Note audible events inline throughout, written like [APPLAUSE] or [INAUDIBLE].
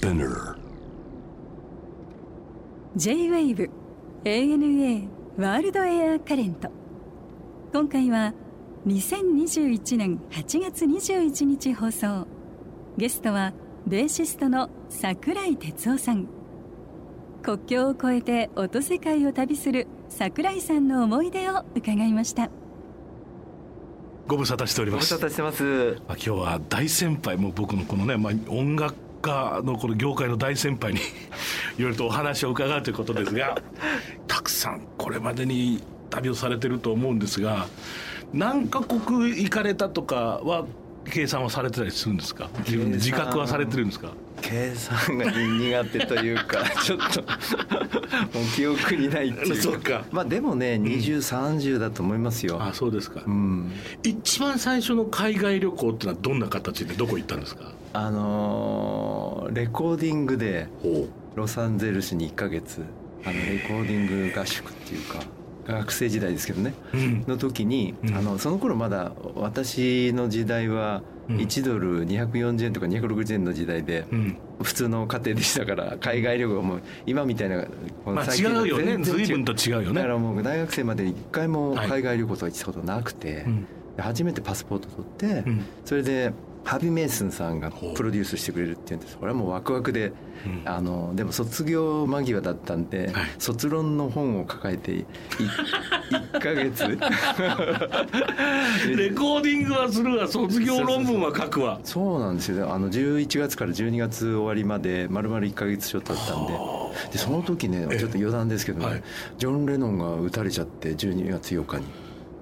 Spinner. J-WAVE ANA ワールドエアカレント今回は2021年8月21日放送。ゲストはベーシストの桜井哲夫さん。国境を越えて音世界を旅する桜井さんの思い出を伺いました。ご無沙汰しております。ご無沙汰してます。まあ、今日は大先輩もう僕のこのね、まあ、音楽家のこの業界の大先輩にいろいろとお話を伺うということですがたくさんこれまでに旅をされてると思うんですが何カ国行かれたとかは計算はされてたりするんですか？自分で自覚はされてるんですか？計算が苦手というか [LAUGHS] ちょっともう記憶にないっていうそうか。まあでもね2030だと思いますよ。あそうですか、うん。一番最初の海外旅行ってのはどんな形でどこ行ったんですか？あのーレコーディングでほロサンゼルスに1ヶ月あのレコーディング合宿っていうか学生時代ですけどね。う、うん、の時に、うん。あのその頃まだ私の時代はうん。1ドル240円とか260円の時代で、うん。普通の家庭でしたから海外旅行も今みたいなこのまあ違うよね。随分と違うよね。だからもう大学生まで一回もはい。海外旅行とか行ったことなくて、うん。で初めてパスポート取って、うん。それでハビー・メイスンさんがプロデュースしてくれるって言うんです。これはもうワクワクで、うん。あのでも卒業間際だったんで、はい。卒論の本を抱えてい1ヶ月。[LAUGHS] レコーディングはするわ卒業論文は書くわ。そうなんですよ。あの11月から12月終わりまで丸々1ヶ月ちょっとだったんで。でその時ねええ。ちょっと余談ですけどね、はい。ジョン・レノンが撃たれちゃって12月8日に。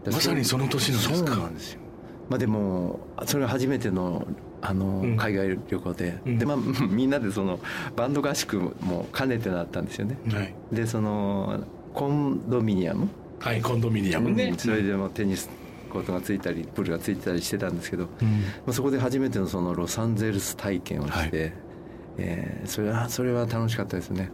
でまさにその年なんですか。そうなんですよまあでもそれが初めてのあの、うん。海外旅行で、うん。でまあ [LAUGHS] みんなでそのバンド合宿も兼ねてなったんですよね。はい、でそのコンドミニアム？はい、コンドミニアムね、それでもテニスコートがついたりプールがついてたりしてたんですけど、うん。まあ、そこで初めてのそのロサンゼルス体験をして、はい。えーそれはそれは楽しかったですね。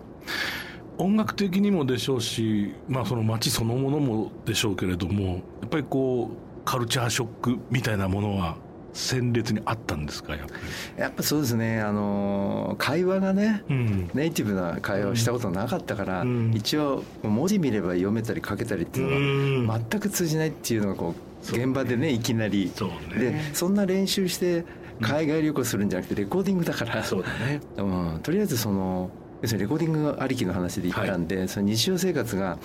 音楽的にもでしょうし、まあ、その街そのものもでしょうけれどもやっぱりこうカルチャーショックみたいなものは鮮烈にあったんですかやっぱやっぱそうですね。あのー会話がねり、うん、ネイティブな会話をしたことなかったから、うん。一応文字見れば読めたり書けたりっていうのが全く通じないっていうのがこう現場でねいきなり。そうでねそんな練習して海外旅行するんじゃなくてレコーディングだから、そうだね。うん、とりあえずその要するにレコーディングありきの話で行ったんで、その日常生活が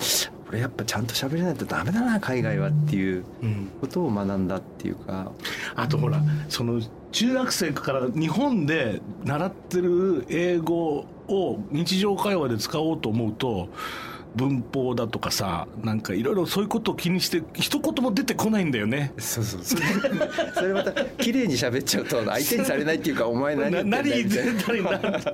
これやっぱちゃんと喋れないとダメだな海外はっていううん。ことを学んだっていうか。あとほらその中学生から日本で習ってる英語を日常会話で使おうと思うと文法だとかさなんかいろいろそういうことを気にして一言も出てこないんだよね。そうそう。それ [LAUGHS] それまた綺麗に喋っちゃうと相手にされないっていうかお前何な言ってんだみたいな。[LAUGHS] 言ってた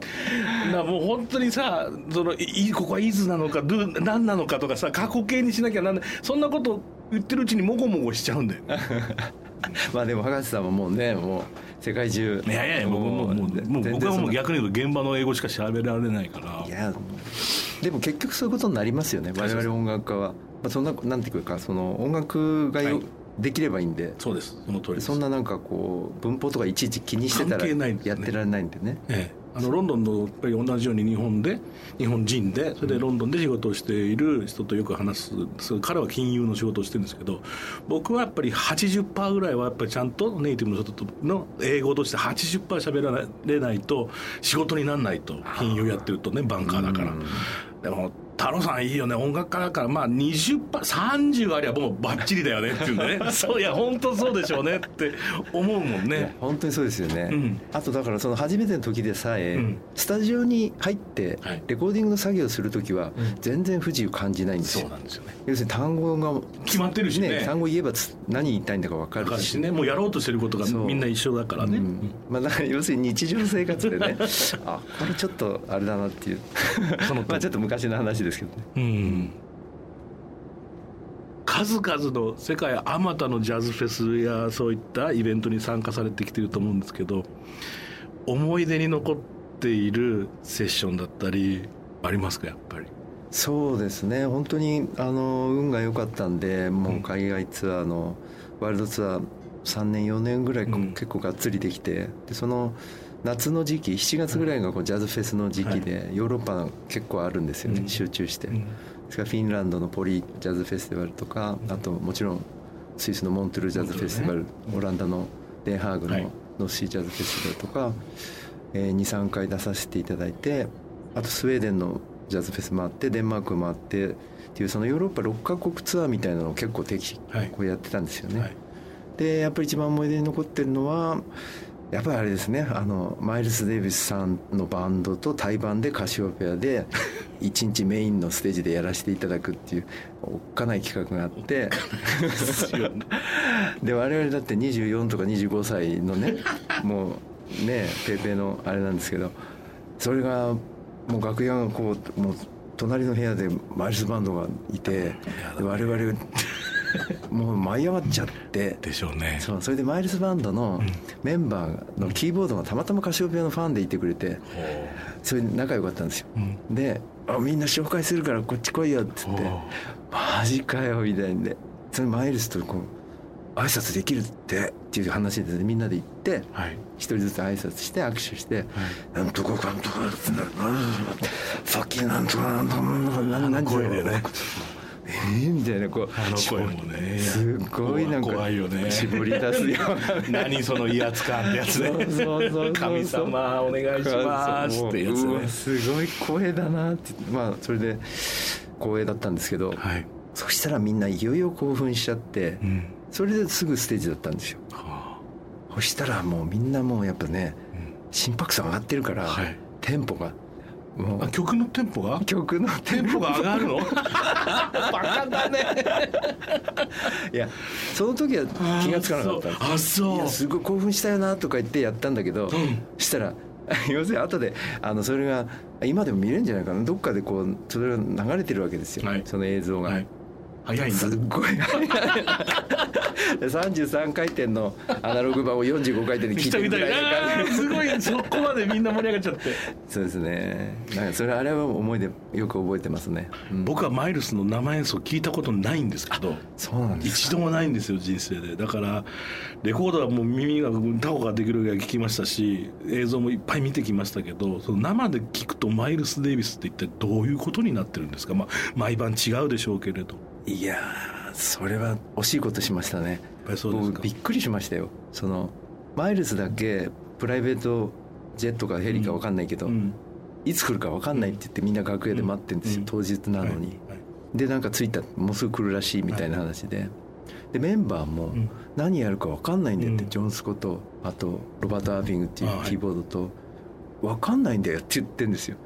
りな。なもう本当にさそのいここは「イズ」なのか「ドゥ」何なのかとかさ過去形にしなきゃなんない。そんなこと言ってるうちにもごもごしちゃうんだよ [LAUGHS] [LAUGHS] まあでも博士さんはもうねもう世界中。いやいやいやもうもうもう僕はもう逆に言うと現場の英語しか喋られないから。いやでも結局そういうことになりますよね我々音楽家は、まあ、そんななんていうかその音楽がよ、はい。できればいいんで。そうです。その通りです。そんななんかこう文法とかいちいち気にしてたらやってられないんでね。ええ、あのロンドンのやっぱり同じように日本で日本人でそれでロンドンで仕事をしている人とよく話す彼は金融の仕事をしてるんですけど僕はやっぱり80%ぐらいはやっぱりちゃんとネイティブの人との英語として80%喋られないと仕事にならないと金融やってるとねバンカーだから。でも太郎さんいいよね。音楽家だからまあ 20%30 ありゃもうバッチリだよねっていうんでね。[LAUGHS] そういや本当そうでしょうねって思うもんね。本当にそうですよね、うん。あとだからその初めての時でさえ、うん。スタジオに入ってはい。レコーディングの作業をする時は全然不自由感じないんですよ、そうなんですよね。要するに単語が決まってるしね。単語言えばつ何言いたいんだか分かわかるしね。もうやろうとしてることがみんな一緒だからね、うん。まあ、だから要するに日常生活でね。[LAUGHS] あこれちょっとあれだなっていう。その [LAUGHS] まあちょっと昔の話ですけどね。うん。数々の世界あまたのジャズフェスやそういったイベントに参加されてきてると思うんですけど思い出に残っているセッションだったりありますかやっぱり？そうですね。本当にあの運が良かったんでもう海外ツアーのワールドツアー3年4年ぐらいこうん。結構がっつりできてでその夏の時期7月ぐらいがこうジャズフェスの時期でヨーロッパ結構あるんですよね、集中して、ですからフィンランドのポリジャズフェスティバルとかあともちろんスイスのモントゥルジャズフェスティバル、オランダのデンハーグのノッシージャズフェスティバルとか、えー、23回出させていただいてあとスウェーデンのジャズフェス回ってデンマーク回ってっていうそのヨーロッパ6カ国ツアーみたいなのを結構定期こうやってたんですよね。はい、でやっぱり一番思い出に残ってるのはやっぱりあれですねあのマイルス・デイビスさんのバンドと対バンでカシオペアで [LAUGHS] 一日メインのステージでやらせていただくっていうおっかない企画があって。で [LAUGHS] 我々だって24とか25歳のね [LAUGHS] もうねペーペーのあれなんですけどそれがもう楽屋がこうもう隣の部屋でマイルスバンドがいて我々もう舞い上がっちゃって。でしょうね。そうそれでマイルスバンドのメンバーのキーボードがたまたまカシオペアのファンでいてくれてそれで仲良かったんですよ、うん、であ「みんな紹介するからこっち来いよ」っつって「マジかよ」みたいでそれマイルスとこう挨拶できるってっていう話で、みんなで行って、はい、一人ずつ挨拶して握手して「はい、なんとかかんとか」さっきなんとかなんとかなんとか声でねえー、みたいなこうあの声もね。すごいなんか怖いよね。絞り出すような、何その威圧感ってやつね。神様お願いしますってやつね。すごい声だなって。まあそれで光栄だったんですけど、はい、そしたらみんないよいよ興奮しちゃって、うん、それですぐステージだったんですよ、はあ、そしたらもうみんなもうやっぱね、うん、心拍数上がってるから、はい、テンポが曲のテンポが？曲のテンポが。上がるの？[LAUGHS] バカだね。いやその時は気が付かなかった。あそう。すごい興奮したよなとか言ってやったんだけど、うん、したら [LAUGHS] 要するに後であのそれが今でも見れるんじゃないかな。どっかでこうそれが流れてるわけですよ、はい、その映像が、はい、早いすっごい早い。33回転のアナログ版を45回転で聞いてるみたいなすごい。そこまでみんな盛り上がっちゃって。そうですね。なんかそれあれは思い出よく覚えてますね、うん、僕はマイルスの生演奏聞いたことないんですけどそうなんです一度もないんですよ人生で。だからレコードはもう耳がタコができるぐらい聞きましたし映像もいっぱい見てきましたけどその生で聞くとマイルス・デイビスって一体どういうことになってるんですか、まあ、毎晩違うでしょうけれどいやそれは惜しいことしましたね。僕びっくりしましたよ。そのマイルスだけプライベートジェットかヘリか分かんないけど、うん、いつ来るか分かんないって言ってみんな楽屋で待ってるんですよ、うん、当日なのに、はい。はい、でなんか着いたもうすぐ来るらしいみたいな話で、はい、で。メンバーも何やるか分かんないんだよって、ジョン・スコとあとロバート・アービングっていうキーボードと分かんないんだよって言ってるんですよ。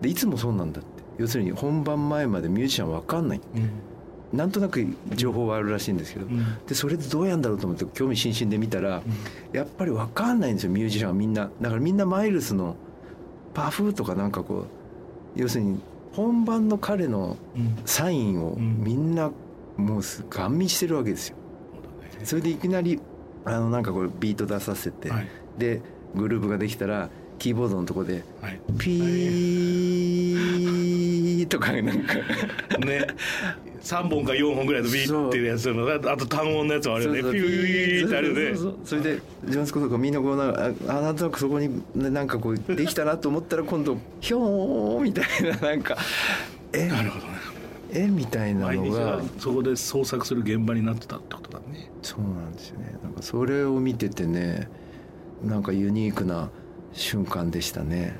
でいつもそうなんだって。要するに本番前までミュージシャン分かんない、うんなんとなく情報はあるらしいんですけど、うん、でそれでどうやんだろうと思って興味津々で見たら、うん、やっぱり分かんないんですよミュージシャンはみんな。だからみんなマイルスのパフとかなんかこう要するに本番の彼のサインをみんなもうガン見してるわけですよ、うん、それでいきなりあのなんかこれビート出させて、はい、でグループができたらキーボードのとこで、はい、ピーとかなんか。ね [LAUGHS] 3本か4本ぐらいのビーっていうやつのあと単音のやつもあるよね。ピューってあるよね。それでジョンスコとかみんなこうなあなんとなくそこになんかこうできたなと思ったら今度ひょーみたいななんかえ？なるほどね。絵みたいなのが。そこで創作する現場になってたってことだね。そうなんですよね。なんかそれを見ててねなんかユニークな瞬間でしたね、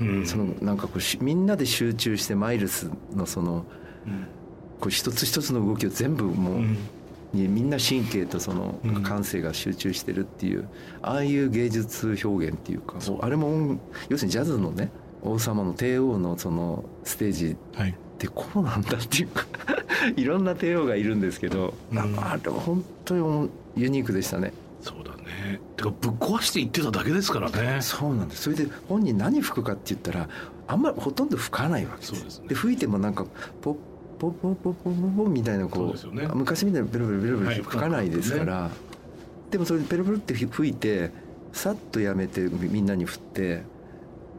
うん、そのなんかこうみんなで集中してマイルスのその、うん、こう一つ一つの動きを全部もう、うん、みんな神経とその感性が集中してるっていう、ああいう芸術表現っていうかあれも要するにジャズのね王様の帝王のそのステージってこうなんだっていうか [LAUGHS] いろんな帝王がいるんですけど、なん。かあれは本当にユニークでしたね。そうだね。てかぶっ壊していってただけですからね。そうなんです。それで本人何吹くかって言ったらあんまりほとんど吹かないわけです。です、ね、で吹いてもなんかポッポッポッポッポッポみたいなこう、ね、昔みたいにベロベロベロベロ吹かないですから、はいね、でもそれでペロペロって吹いてさっとやめてみんなに振って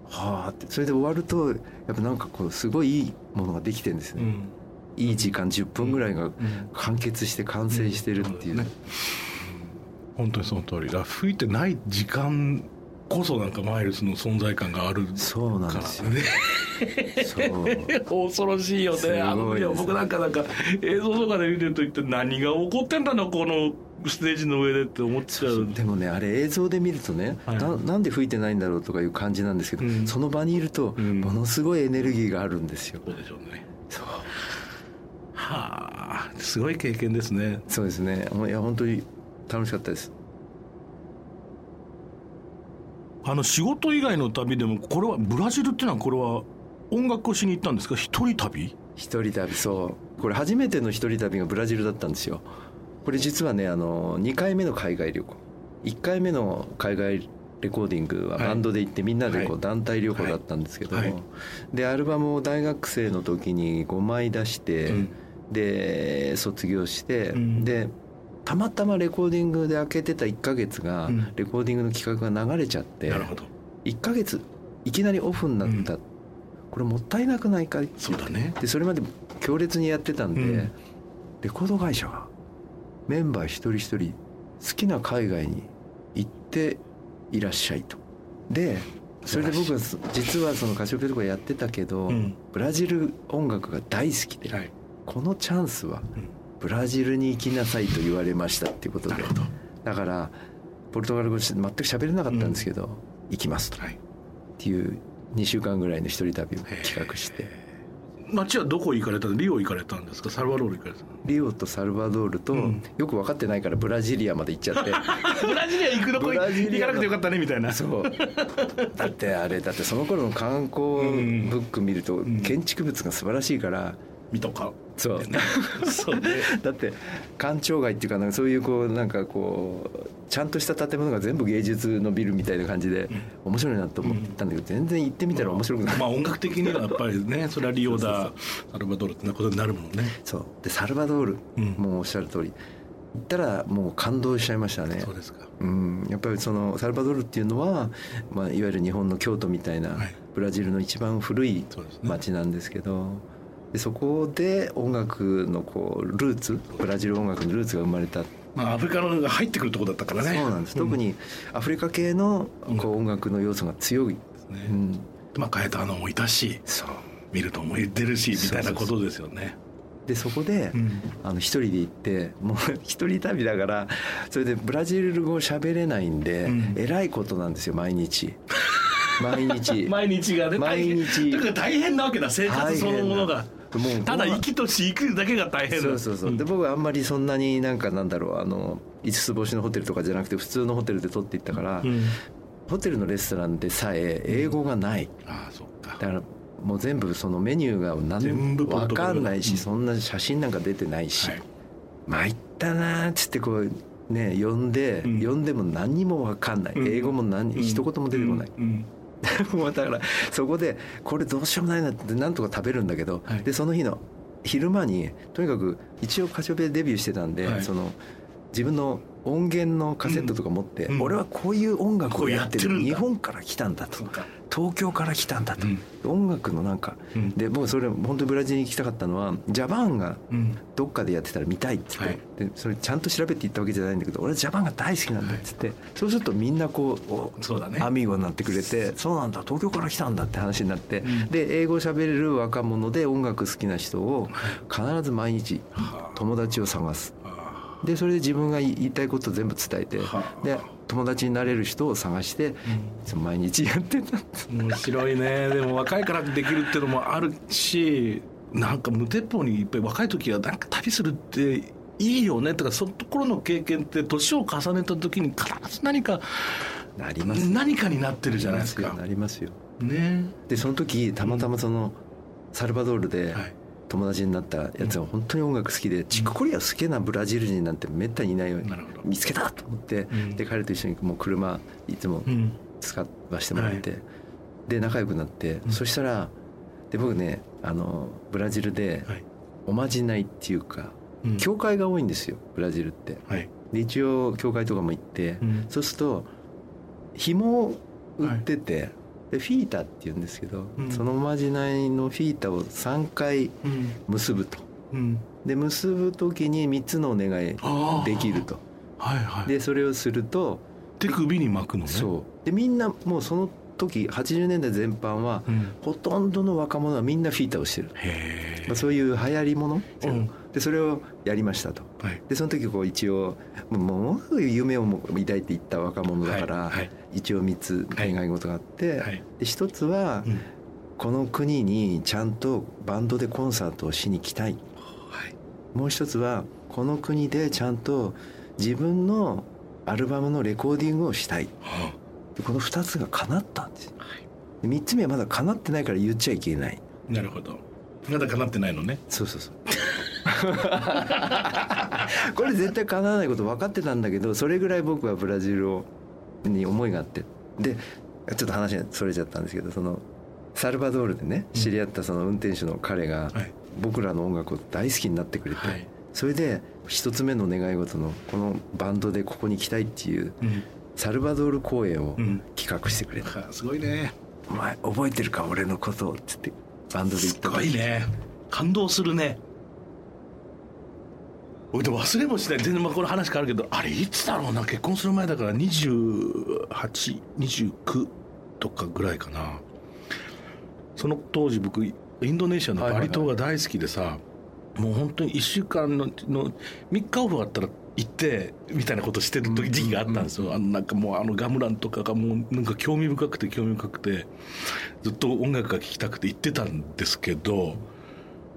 はあってそれで終わるとやっぱなんかこうすごいいいものができてるんですね、うん、いい時間10分ぐらいが完結して完成してるっていう、うんうん本当にその通りだ吹いてない時間こそなんかマイルスの存在感があるそうなんですよ。ね。恐ろしいよね。あのいや僕なんかなんか映像とかで見てると一体何が起こってんだろうこのステージの上でって思っちゃう。でもねあれ映像で見るとね、はい、ななんで吹いてないんだろうとかいう感じなんですけど、うん、その場にいるとものすごいエネルギーがあるんですよ、うん、そうでしょうね。そう。はあすごい経験ですね。そうですね。いや本当に楽しかったですあの仕事以外の旅でもこれはブラジルっていうのはこれは音楽をしに行ったんですか？一人旅？一人旅そう。これ初めての一人旅がブラジルだったんですよ。これ実はねあの2回目の海外旅行。1回目の海外レコーディングはバンドで行ってみんなでこう団体旅行だったんですけども、でアルバムを大学生の時に5枚出して、で卒業して、でたまたまレコーディングで開けてた1か月が、レコーディングの企画が流れちゃって、なるほど。1か月いきなりオフになった、これもったいなくないかってそうだね。でそれまで強烈にやってたんで、レコード会社がメンバー一人一人好きな海外に行っていらっしゃいと。でそれで僕は実はそのカシオペとかやってたけど、うん、ブラジル音楽が大好きで、はい、このチャンスはブラジルに行きなさいと言われましたっていうことで、だからポルトガル語全く喋れなかったんですけど、うん、行きますと、はい、っていう2週間ぐらいの一人旅を企画して。街はどこ行かれたリオ行かれたんですか？サルバドール行かれたリオとサルバドールと、うん、よく分かってないからブラジリアまで行っちゃって。[LAUGHS] ブラジリア行くのこ行かなくてよかったねみたいな。そう。だってあれだってその頃の観光ブック見ると建築物が素晴らしいから、見とかそう [LAUGHS] そう、ね、だって官庁街っていうかなんかそういうこうなんかこうちゃんとした建物が全部芸術のビルみたいな感じで面白いなと思ったんだけど、全然行ってみたら面白くない、まあ、音楽的にはやっぱりねそれはリオだサルバドールってなことになるもんね。そう。でサルバドール、うん、もうおっしゃる通り。行ったらもう感動しちゃいましたね。そうですか、うん、やっぱりそのサルバドールっていうのは、まあ、いわゆる日本の京都みたいな、ブラジルの一番古い町なんですけど、でそこで音楽のこうルーツブラジル音楽のルーツが生まれた。まあ、アフリカのが入ってくるとこだったからね。そうなんです、うん、特にアフリカ系のこう音楽の要素が強い。ですね、うん、まあカエターノもいたしそう。見るとも言ってるしみたいなことですよね。でそこで、うん、あの一人で行ってもう一人旅だからそれでブラジル語喋れないんで、うん、えらいことなんですよ毎日。[LAUGHS] 毎日。毎日がね毎日。だから大変なわけだ生活そのものがもうただ生きとし行くだけが大変そうそうそう、で僕はあんまりそんなになんかなんだろう。あの5つ星のホテルとかじゃなくて普通のホテルで取っていったから、うん、ホテルのレストランでさえ英語がない、うん、ああそっか。だからもう全部そのメニューが何分かんないし、そんな写真なんか出てないし、はい、参ったなっつってこうね呼んで、うん、呼んでも何にも分かんない、英語も何、うん、一言も出てこない、[LAUGHS] もうだからそこでこれどうしようもないなってなんとか食べるんだけど、はい、でその日の昼間にとにかく一応カシオペでデビューしてたんで、はい、その自分の音源のカセットとか持って、うん、俺はこういう音楽をやってる日本から来たんだと。東京から来たんだと、うん、音楽のなんか、うん、で僕それ本当にブラジルに行きたかったのはジャパンがどっかでやってたら見たいっつって、はい、でそれちゃんと調べて行ったわけじゃないんだけど俺ジャパンが大好きなんだっつって、はい、そうするとみんなこうそうだ、ね、アミーゴになってくれてそうなんだ東京から来たんだって話になって、うん、で英語喋れる若者で音楽好きな人を必ず毎日友達を探す。でそれで自分が言いたいことを全部伝えてで友達になれる人を探して、うん、毎日やってた。面白いね。でも若いからできるっていうのもあるしなんか無鉄砲にいっぱい若い時はなんか旅するっていいよね。とかそのところの経験って年を重ねた時に必ず何かなります。何かになってるじゃないですか。なりますよ。ね。でその時たまたまそのサルバドールで、はい友達になったやつは本当に音楽好きで、チックコリア好きなブラジル人なんてめったにいないように見つけたと思って、で彼と一緒にもう車いつも使わせてもらって、で仲良くなって、そしたらで僕ねあのブラジルでおまじないっていうか、教会が多いんですよブラジルって。で一応教会とかも行って、そうすると紐を売ってて、でフィータっていうんですけど、うん、そのおまじないのフィータを3回結ぶと、うん、で結ぶ時に3つのお願いできると、はいはい、でそれをすると手首に巻くのね。そう。でみんなもうその時80年代全般は、うん、ほとんどの若者はみんなフィーターをしてる。へ、まあ、そういう流行りもの、うん、でそれをやりましたと、はい、でその時こう一応もう夢を抱いていった若者だから、はい。はい、一応3つ願い事があって、はい、で一つは、うん、この国にちゃんとバンドでコンサートをしに来たい、もう一つはこの国でちゃんと自分のアルバムのレコーディングをしたい、はあ、この2つが叶ったんです、はい、3つ目はまだ叶ってないから言っちゃいけない。なるほど。まだ叶ってないのね。そうそうそう [LAUGHS] これ絶対叶わないこと分かってたんだけどそれぐらい僕はブラジルをに思いがあって。でちょっと話がそれちゃったんですけどそのサルバドールでね知り合ったその運転手の彼が僕らの音楽を大好きになってくれて、はい、それで一つ目の願い事のこのバンドでここに来たいっていう、サルバドール公演を企画してくれた、うん、すごいね。お前覚えてるか俺のことをっつってバンドで言ったすごいね。感動するね俺で忘れもしない。全然まあこの話変わるけどあれいつだろうな。結婚する前だから2829とかぐらいかな。その当時僕インドネシアのバリ島が大好きでさ、はいはいはい。もう本当に1週間のの3日オフがあったら行ってみたいなことしてる時時期があったんですよ、あのなんかもうあのガムランとかがもうなんか興味深くて興味深くてずっと音楽が聴きたくて行ってたんですけど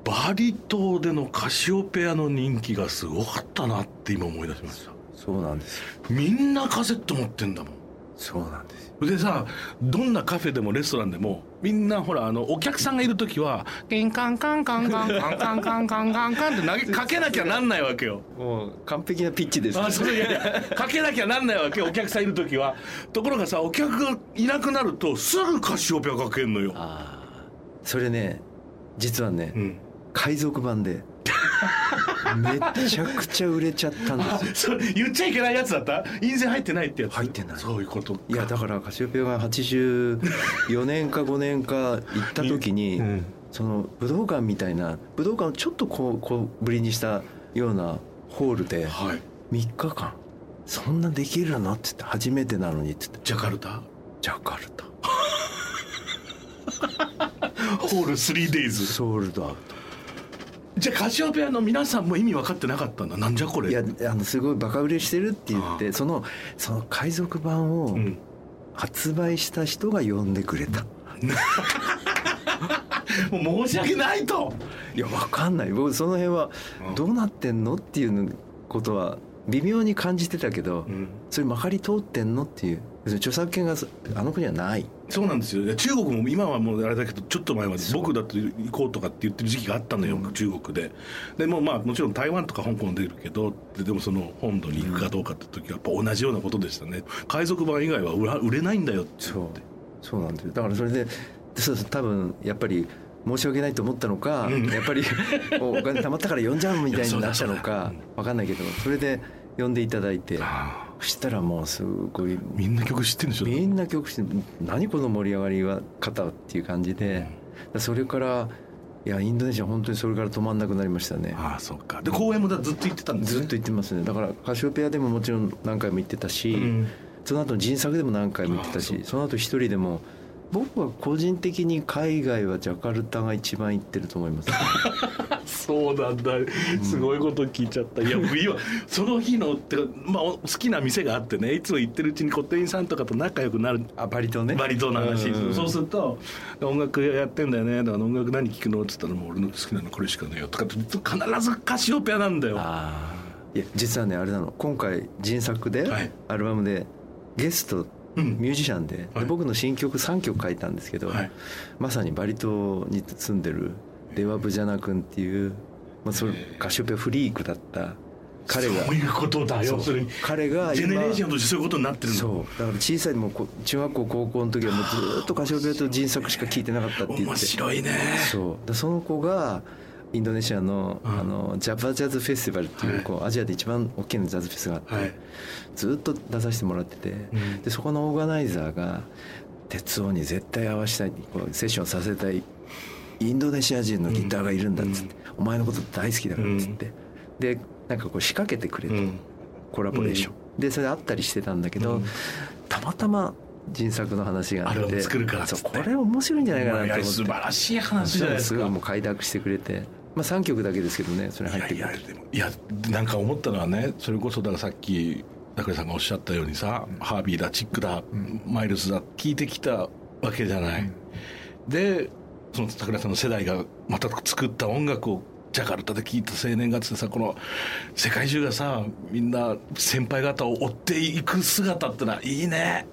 バリ島でのカシオペアの人気がすごかったなって今思い出しました。そうなんですみんなカセット持ってんだもん。そうなんですでさどんなカフェでもレストランでもみんなほらあのお客さんがいる時は「ケンカンカンカンカンカンカンカンカンカンカン」って投げかけなきゃなんないわけよ。もう完璧なピッチです、あそれいやかけなきゃなんないわけお客さんいる時は。ところがさお客がいなくなるとすぐカシオペアかけんのよ。ああそれね実はね、うん、海賊版で。めちゃくちゃ売れちゃったんですよ。言っちゃいけないやつだった？印税入ってないってやつ？入ってない。そういうこといやだからカシオペアが84年か5年か行った時に、うん、その武道館みたいな武道館をちょっとこうこうぶりにしたようなホールで3日間、そんなできるの？って言って初めてなのにって言って。ジャカルタ？ジャカルタ。[LAUGHS] ホール 3days ソールドアウトじゃあカシオペアの皆さんも意味分かってなかったんだ。なんじゃこれ。いやあのすごいバカ売れしてるって言ってそのその海賊版を発売した人が呼んでくれた、うん、もう申し訳ないと。いや分かんない。僕その辺はどうなってんのっていうことは微妙に感じてたけど、うん、それまかり通ってんのっていう著作権があの国はない。そうなんですよ。中国も今はもうあれだけどちょっと前まで僕だって行こうとかって言ってる時期があったのよ、うん、中国で。でもまあもちろん台湾とか香港出るけどでもその本土に行くかどうかって時はやっぱ同じようなことでしたね。海賊版以外は売れないんだよって。そう。そうなんですよ。だからそれでそう多分やっぱり申し訳ないと思ったのか、うん、やっぱり [LAUGHS] お金貯まったから呼んじゃうみたいになったのか分かんないけどそれで呼んでいただいて。そしたらもうすごい。みんな曲知ってるんでしょ？みんな曲知って何この盛り上がりは方っていう感じで、うん、それからいやインドネシア本当にそれから止まんなくなりましたね。ああそっか。で公演もずっと行ってたんですね？ずっと行ってますね。だからカシオペアでももちろん何回も行ってたし、うん、その後人作でも何回も行ってたしその後一人でも僕は個人的に海外はジャカルタが一番行ってると思います。[LAUGHS] そうなんだ。すごいこと聞いちゃった、いや僕今その日のってまあ好きな店があってねいつも行ってるうちにコテインさんとかと仲良くなる。あバリ島ね。バリ島の話、うそうすると「音楽やってんだよね」だから音楽何聴くの?」っつったら「もう俺の好きなのこれしかねえよ」とかって必ずカシオペアなんだよ。いや実はねあれなの。今回人作で、はい、アルバムでゲストミュージシャンで。はい、で僕の新曲3曲書いたんですけど、はい、まさにバリ島に住んでるデワ・ブジャナ君っていう、まあ、それカシオペアフリークだった彼が。そういうことだよそれ。彼がジェネレーションとしてそういうことになってるそう。だから小さいもう中学校高校の時はもうずっとカシオペアと人作しか聴いてなかったって言って。面白いね。そう。その子がインドネシアの,、あのジャパジャズフェスティバルっていう,、こうアジアで一番大きなジャズフェスがあって、ずっと出させてもらってて、でそこのオーガナイザーが哲夫に絶対合わせたいこうセッションさせたいインドネシア人のギターがいるんだっつって、お前のこと大好きだからっつって、でなんかこう仕掛けてくれと、コラボレーション、でそれあったりしてたんだけど、たまたま人作の話があって作るから。これ面白いんじゃないかなと思って。素晴らしい話じゃないですかもう快諾してくれて。まあ3曲だけですけどねそれ入ってくるいやいなんか思ったのはねそれこそだからさっき桜井さんがおっしゃったようにさ、うん、ハービーだチックだ、うん、マイルスだ聞いてきたわけじゃない、うん、でその桜井さんの世代がまた作った音楽をジャカルタで聴いた青年がってさこの世界中がさみんな先輩方を追っていく姿ってのはいいね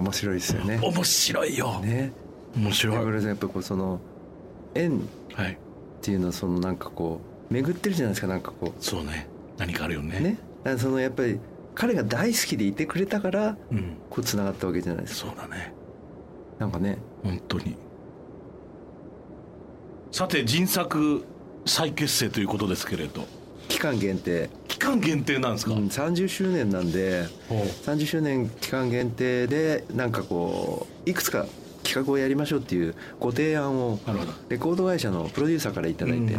面白いですよね。面白いよ。ね。面白い。だからやっぱこうその縁っていうのはそのなんかこう巡ってるじゃないですかなんかこう。そうね。何かあるよね。ね。だそのやっぱり彼が大好きでいてくれたから、うん、こうつながったわけじゃないですか。そうだね。なんかね。本当に。さて人作再結成ということですけれど。期間限定。期間限定なんですか、うん、30周年なんで30周年期間限定でなんかこういくつか企画をやりましょうっていうご提案をレコード会社のプロデューサーから頂いて、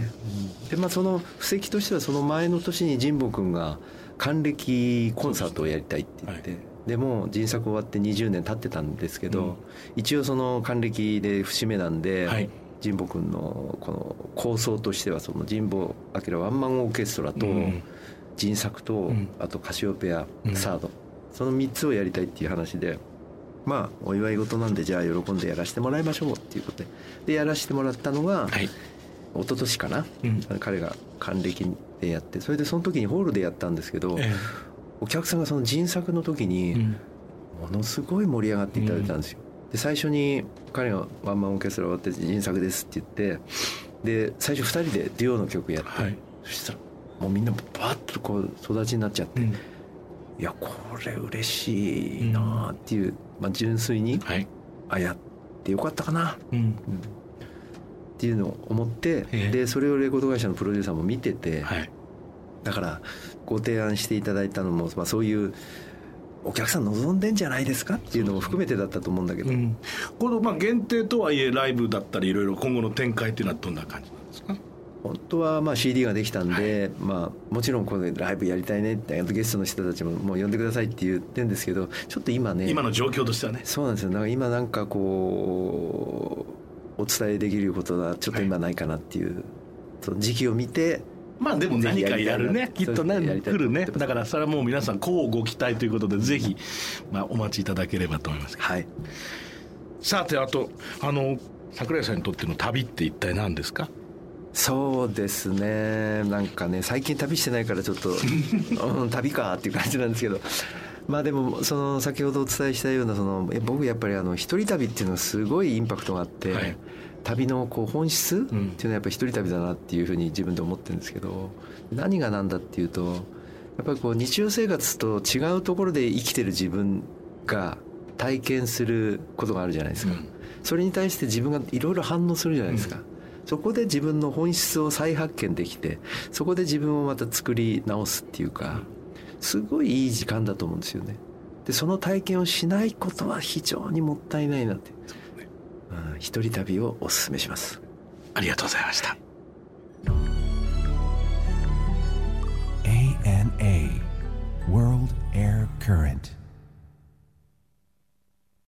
でまあその布石としてはその前の年に神保君が還暦コンサートをやりたいって言って、でも人作終わって20年経ってたんですけど、一応その還暦で節目なんで、神保君のこの構想としてはその神保明ワンマンオーケストラと人作とあとカシオペアサード。その3つをやりたいっていう話でまあお祝い事なんでじゃあ喜んでやらせてもらいましょうっていうことで。でやらせてもらったのが、はい、一昨年かな、うん、彼が還暦でやってそれでその時にホールでやったんですけど、ええ、お客さんがその人作の時にものすごい盛り上がっていただいたんですよ。で最初に彼がワンマンオーケストラ終わって人作ですって言ってで最初2人でデュオの曲やって、はい、そしたらもうみんなバッとこう育ちになっちゃって、うん、いやこれ嬉しいなっていう、まあ、純粋に、はい、あやってよかったかな、うん、うん、っていうのを思ってでそれをレコード会社のプロデューサーも見てて、はい、だからご提案していただいたのも、まあ、そういうお客さん望んでんじゃないですかっていうのも含めてだったと思うんだけど、うん、このまあ限定とはいえライブだったりいろいろ今後の展開っていうのはどんな感じなんですか？本当はまあ CD ができたんで、はい、まあ、もちろんこれライブやりたいねってゲストの人たちももう呼んでくださいって言ってるんですけどちょっと今ね今の状況としてはね。そうなんですよ。なんか今なんかこうお伝えできることはちょっと今ないかなっていう、はい、その時期を見てまあでも何かやるね。きっとね来るね。だからそれはもう皆さんこうご期待ということでぜひ、まあ、お待ちいただければと思います。はい。さてあとあの桜井さんにとっての旅って一体何ですか？そうですね。なんかね最近旅してないからちょっと、[LAUGHS] うん、旅かっていう感じなんですけど。まあでもその先ほどお伝えしたようなその僕やっぱりあの一人旅っていうのはすごいインパクトがあって、はい。旅のこう本質っていうのはやっぱり一人旅だなっていうふうに自分で思ってるんですけど何が何だっていうとやっぱりこう日常生活と違うところで生きてる自分が体験することがあるじゃないですか、うん、それに対して自分がいろいろ反応するじゃないですか、うん、そこで自分の本質を再発見できてそこで自分をまた作り直すっていうかすごいいい時間だと思うんですよね。でその体験をしないことは非常にもったいないなって。うん、一人旅をお勧めします。ありがとうございました。ANA World Air Current